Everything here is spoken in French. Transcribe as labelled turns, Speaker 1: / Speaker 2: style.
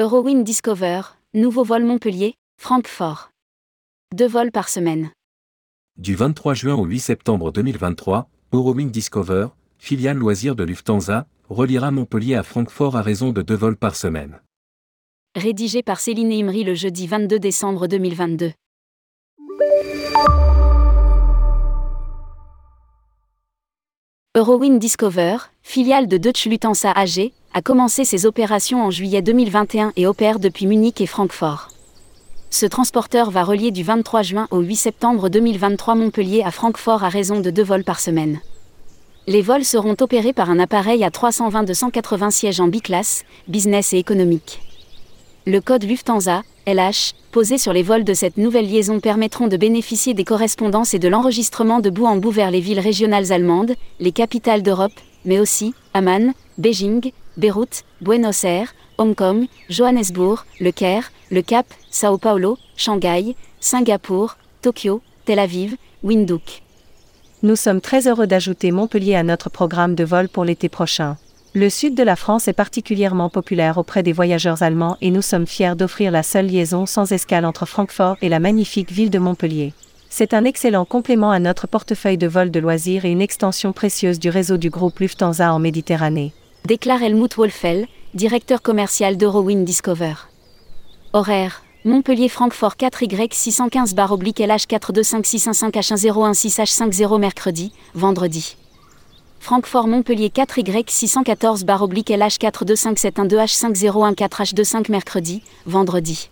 Speaker 1: Eurowing Discover, nouveau vol Montpellier, Francfort. Deux vols par semaine.
Speaker 2: Du 23 juin au 8 septembre 2023, Eurowing Discover, filiale loisir de Lufthansa, reliera Montpellier à Francfort à raison de deux vols par semaine.
Speaker 1: Rédigé par Céline Imri le jeudi 22 décembre 2022. Eurowing Discover, filiale de Deutsche Lufthansa AG, a commencé ses opérations en juillet 2021 et opère depuis Munich et Francfort. Ce transporteur va relier du 23 juin au 8 septembre 2023 Montpellier à Francfort à raison de deux vols par semaine. Les vols seront opérés par un appareil à 320-280 sièges en biclasse, business et économique. Le code Lufthansa, LH, posé sur les vols de cette nouvelle liaison permettront de bénéficier des correspondances et de l'enregistrement de bout en bout vers les villes régionales allemandes, les capitales d'Europe, mais aussi Amman, Beijing, Beyrouth, Buenos Aires, Hong Kong, Johannesburg, Le Caire, Le Cap, Sao Paulo, Shanghai, Singapour, Tokyo, Tel Aviv, Windhoek.
Speaker 3: Nous sommes très heureux d'ajouter Montpellier à notre programme de vol pour l'été prochain. Le sud de la France est particulièrement populaire auprès des voyageurs allemands et nous sommes fiers d'offrir la seule liaison sans escale entre Francfort et la magnifique ville de Montpellier. C'est un excellent complément à notre portefeuille de vols de loisirs et une extension précieuse du réseau du groupe Lufthansa en Méditerranée.
Speaker 1: Déclare Helmut Wolfel, directeur commercial d'Eurowing Discover. Horaire Montpellier-Francfort 4Y 615 bar oblique LH 42565 H10116 H50 mercredi, vendredi. Francfort-Montpellier 4Y 614 bar oblique LH 42571 H5014 H25 mercredi, vendredi.